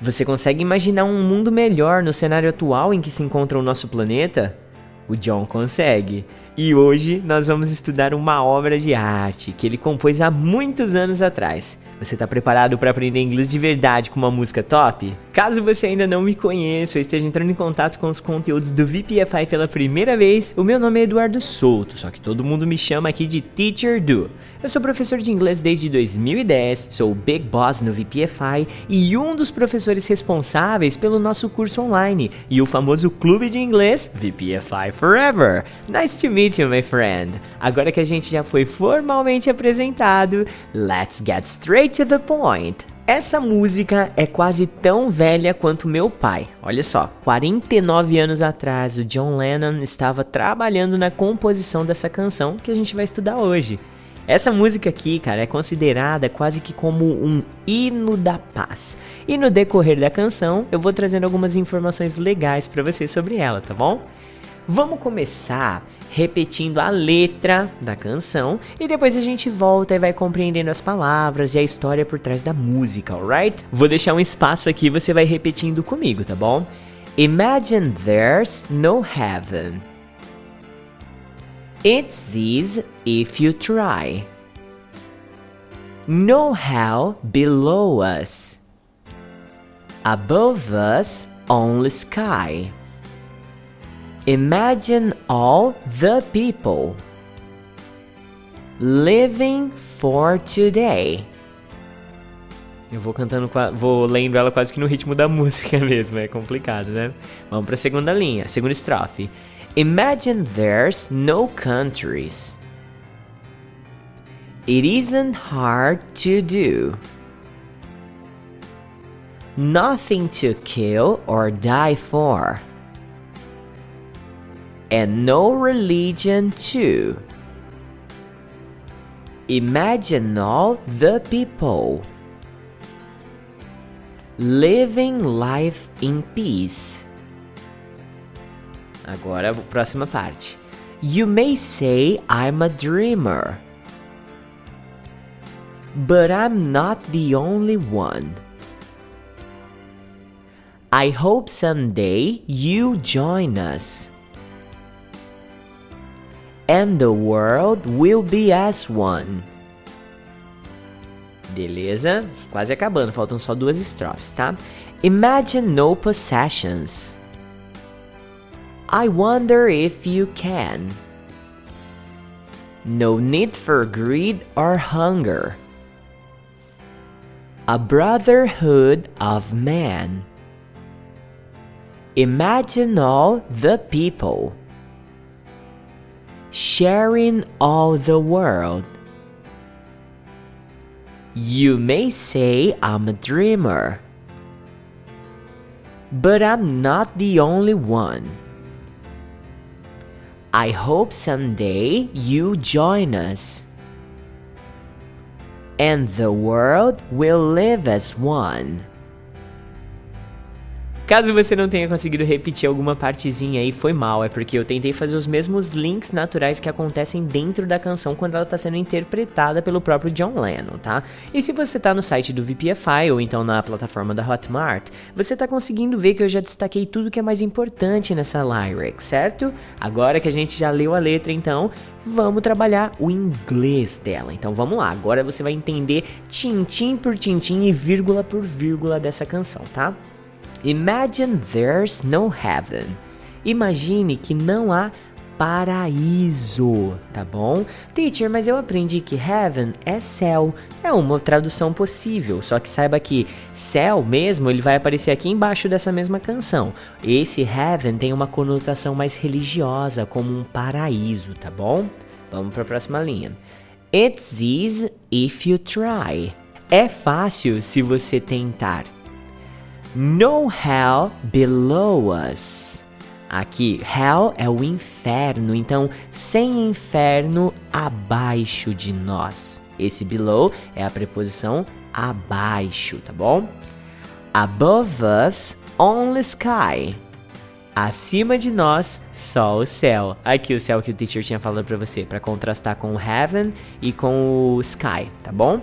Você consegue imaginar um mundo melhor no cenário atual em que se encontra o nosso planeta? O John consegue. E hoje nós vamos estudar uma obra de arte que ele compôs há muitos anos atrás. Você está preparado para aprender inglês de verdade com uma música top? Caso você ainda não me conheça ou esteja entrando em contato com os conteúdos do VPFI pela primeira vez, o meu nome é Eduardo Souto, só que todo mundo me chama aqui de Teacher Do. Eu sou professor de inglês desde 2010, sou o Big Boss no VPFI e um dos professores responsáveis pelo nosso curso online e o famoso clube de inglês VPFI Forever. Nice to meet you, my friend. Agora que a gente já foi formalmente apresentado, let's get straight to the point. Essa música é quase tão velha quanto meu pai. Olha só, 49 anos atrás, o John Lennon estava trabalhando na composição dessa canção que a gente vai estudar hoje. Essa música aqui, cara, é considerada quase que como um hino da paz. E no decorrer da canção, eu vou trazendo algumas informações legais para você sobre ela, tá bom? Vamos começar repetindo a letra da canção e depois a gente volta e vai compreendendo as palavras e a história por trás da música, alright? Vou deixar um espaço aqui, você vai repetindo comigo, tá bom? Imagine there's no heaven. It's easy if you try. No hell below us. Above us, only sky. Imagine all the people living for today. Eu vou cantando, vou lendo ela quase que no ritmo da música mesmo, é complicado, né? Vamos para a segunda linha, segunda estrofe. Imagine there's no countries. It isn't hard to do. Nothing to kill or die for. And no religion too. Imagine all the people living life in peace. Agora, próxima parte. You may say I'm a dreamer. But I'm not the only one. I hope someday you join us. And the world will be as one. Beleza? Quase acabando, faltam só duas estrofes, tá? Imagine no possessions. I wonder if you can. No need for greed or hunger. A brotherhood of man. Imagine all the people sharing all the world. You may say I'm a dreamer, but I'm not the only one. I hope someday you join us. And the world will live as one. Caso você não tenha conseguido repetir alguma partezinha aí, foi mal, é porque eu tentei fazer os mesmos links naturais que acontecem dentro da canção quando ela está sendo interpretada pelo próprio John Lennon, tá? E se você está no site do VPFI ou então na plataforma da Hotmart, você está conseguindo ver que eu já destaquei tudo que é mais importante nessa lyric, certo? Agora que a gente já leu a letra, então, vamos trabalhar o inglês dela. Então vamos lá, agora você vai entender tintim por tintim e vírgula por vírgula dessa canção, tá? Imagine there's no heaven. Imagine que não há paraíso, tá bom? Teacher, mas eu aprendi que heaven é céu. É uma tradução possível, só que saiba que céu mesmo, ele vai aparecer aqui embaixo dessa mesma canção. Esse heaven tem uma conotação mais religiosa, como um paraíso, tá bom? Vamos para a próxima linha. It's easy if you try. É fácil se você tentar. No hell below us. Aqui, hell é o inferno, então sem inferno abaixo de nós. Esse below é a preposição abaixo, tá bom? Above us, only sky. Acima de nós, só o céu. Aqui o céu que o teacher tinha falado para você, para contrastar com o heaven e com o sky, tá bom?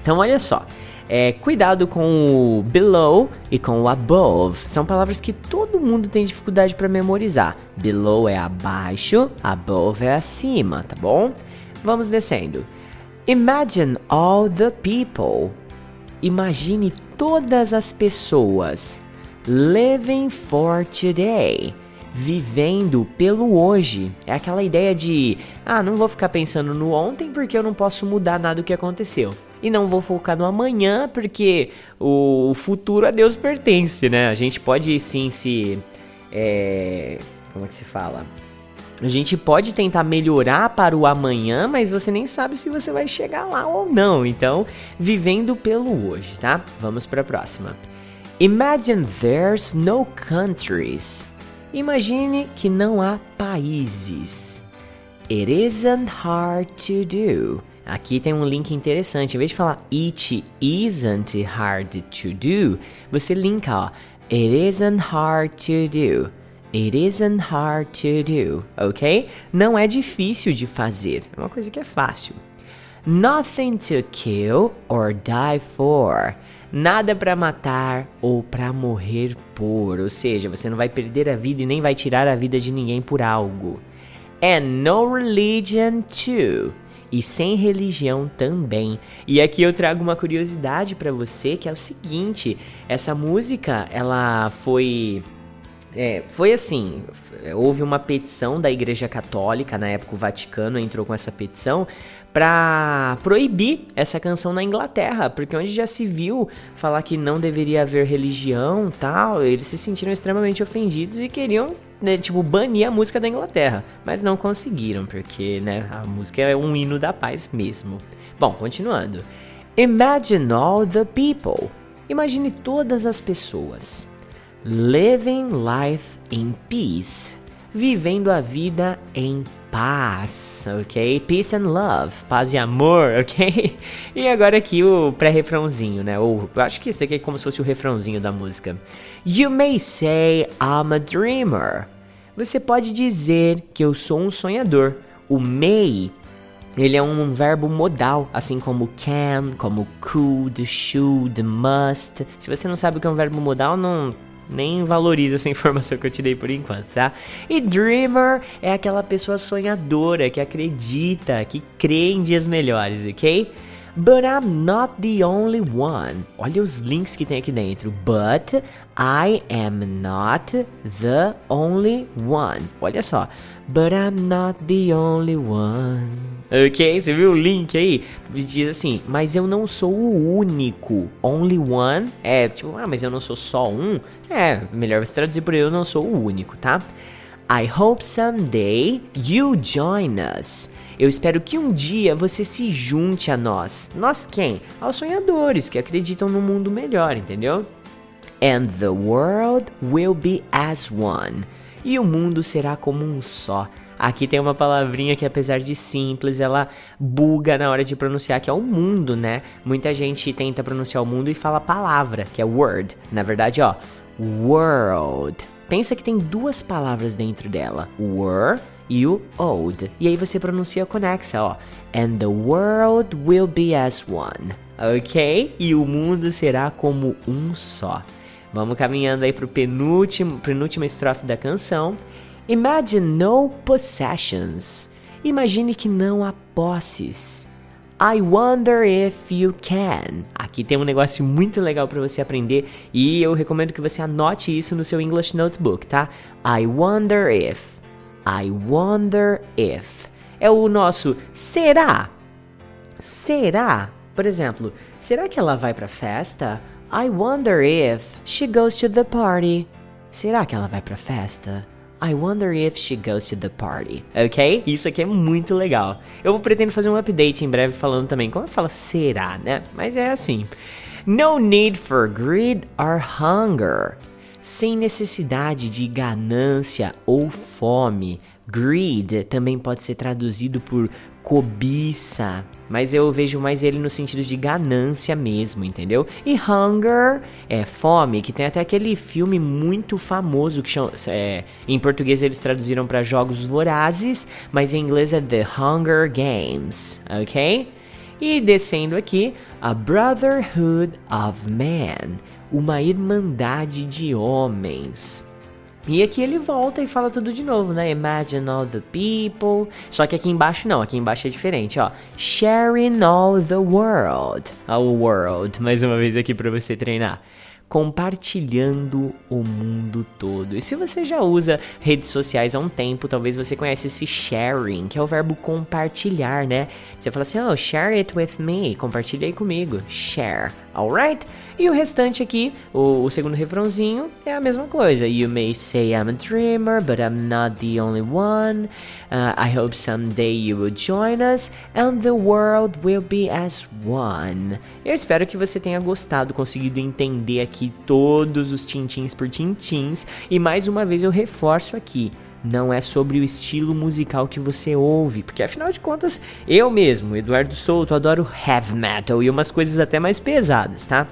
Então olha só. É, cuidado com o below e com o above. São palavras que todo mundo tem dificuldade para memorizar. Below é abaixo, above é acima, tá bom? Vamos descendo. Imagine all the people. Imagine todas as pessoas living for today vivendo pelo hoje. É aquela ideia de, ah, não vou ficar pensando no ontem porque eu não posso mudar nada do que aconteceu. E não vou focar no amanhã porque o futuro a Deus pertence, né? A gente pode sim se. É, como é que se fala? A gente pode tentar melhorar para o amanhã, mas você nem sabe se você vai chegar lá ou não. Então, vivendo pelo hoje, tá? Vamos para a próxima. Imagine there's no countries. Imagine que não há países. It isn't hard to do. Aqui tem um link interessante. Em vez de falar it isn't hard to do, você linka, ó. It isn't hard to do. It isn't hard to do, ok? Não é difícil de fazer, é uma coisa que é fácil. Nothing to kill or die for. Nada para matar ou para morrer por, ou seja, você não vai perder a vida e nem vai tirar a vida de ninguém por algo. And no religion too. E sem religião também. E aqui eu trago uma curiosidade para você, que é o seguinte, essa música, ela foi é, foi assim, houve uma petição da Igreja Católica, na época o Vaticano entrou com essa petição para proibir essa canção na Inglaterra, porque onde já se viu falar que não deveria haver religião, tal, eles se sentiram extremamente ofendidos e queriam, né, tipo, banir a música da Inglaterra, mas não conseguiram, porque, né, a música é um hino da paz mesmo. Bom, continuando. Imagine all the people. Imagine todas as pessoas. Living life in peace. Vivendo a vida em paz, ok? Peace and love, paz e amor, ok? E agora aqui o pré-refrãozinho, né? Ou acho que isso aqui é como se fosse o refrãozinho da música. You may say I'm a dreamer. Você pode dizer que eu sou um sonhador. O may ele é um verbo modal, assim como can, como could, should, must. Se você não sabe o que é um verbo modal, não nem valoriza essa informação que eu te dei por enquanto, tá? E dreamer é aquela pessoa sonhadora que acredita, que crê em dias melhores, ok? But I'm not the only one. Olha os links que tem aqui dentro. But I am not the only one. Olha só. But I'm not the only one. Ok? Você viu o link aí? Diz assim, mas eu não sou o único. Only one é tipo, ah, mas eu não sou só um. É, melhor você traduzir por eu não sou o único, tá? I hope someday you join us. Eu espero que um dia você se junte a nós. Nós quem? Aos sonhadores que acreditam no mundo melhor, entendeu? And the world will be as one. E o mundo será como um só. Aqui tem uma palavrinha que, apesar de simples, ela buga na hora de pronunciar, que é o mundo, né? Muita gente tenta pronunciar o mundo e fala palavra, que é word. Na verdade, ó, world. Pensa que tem duas palavras dentro dela, were e o old. E aí você pronuncia conexa, ó. And the world will be as one. Ok? E o mundo será como um só. Vamos caminhando aí pro penúltimo, penúltima estrofe da canção. Imagine no possessions. Imagine que não há posses. I wonder if you can. Aqui tem um negócio muito legal para você aprender e eu recomendo que você anote isso no seu English Notebook, tá? I wonder if. I wonder if. É o nosso será? Será? Por exemplo, será que ela vai pra festa? I wonder if she goes to the party. Será que ela vai pra festa? I wonder if she goes to the party. Ok? Isso aqui é muito legal. Eu pretendo fazer um update em breve falando também como fala será, né? Mas é assim. No need for greed or hunger sem necessidade de ganância ou fome. Greed também pode ser traduzido por cobiça, mas eu vejo mais ele no sentido de ganância mesmo, entendeu? E hunger é fome, que tem até aquele filme muito famoso que chama, é, em português eles traduziram para Jogos Vorazes, mas em inglês é The Hunger Games, ok? E descendo aqui, A Brotherhood of Man, uma irmandade de homens. E aqui ele volta e fala tudo de novo, né? Imagine all the people. Só que aqui embaixo não, aqui embaixo é diferente, ó. Sharing all the world. A world, mais uma vez aqui para você treinar compartilhando o mundo todo. E se você já usa redes sociais há um tempo, talvez você conheça esse sharing, que é o verbo compartilhar, né? Você fala assim, oh, share it with me, compartilha aí comigo, share, alright? E o restante aqui, o, o, segundo refrãozinho, é a mesma coisa. You may say I'm a dreamer, but I'm not the only one. Uh, I hope someday you will join us and the world will be as one. Eu espero que você tenha gostado, conseguido entender aqui todos os tintins por tintins. E mais uma vez eu reforço aqui não é sobre o estilo musical que você ouve, porque afinal de contas, eu mesmo, Eduardo Souto, adoro heavy metal e umas coisas até mais pesadas, tá?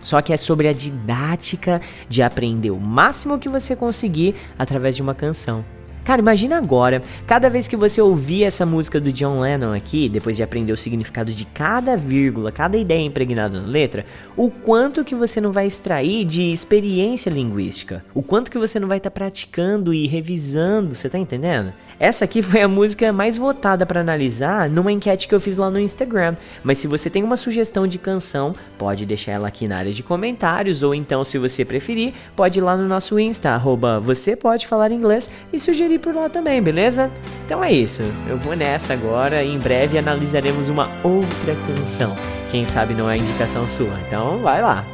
Só que é sobre a didática de aprender o máximo que você conseguir através de uma canção. Cara, imagina agora, cada vez que você ouvir essa música do John Lennon aqui, depois de aprender o significado de cada vírgula, cada ideia impregnada na letra, o quanto que você não vai extrair de experiência linguística, o quanto que você não vai estar tá praticando e revisando, você tá entendendo? Essa aqui foi a música mais votada para analisar numa enquete que eu fiz lá no Instagram, mas se você tem uma sugestão de canção, pode deixar ela aqui na área de comentários, ou então, se você preferir, pode ir lá no nosso Insta, arroba você pode falar inglês e sugerir conferir por lá também, beleza? Então é isso, eu vou nessa agora e em breve analisaremos uma outra canção. Quem sabe não é indicação sua, então vai lá.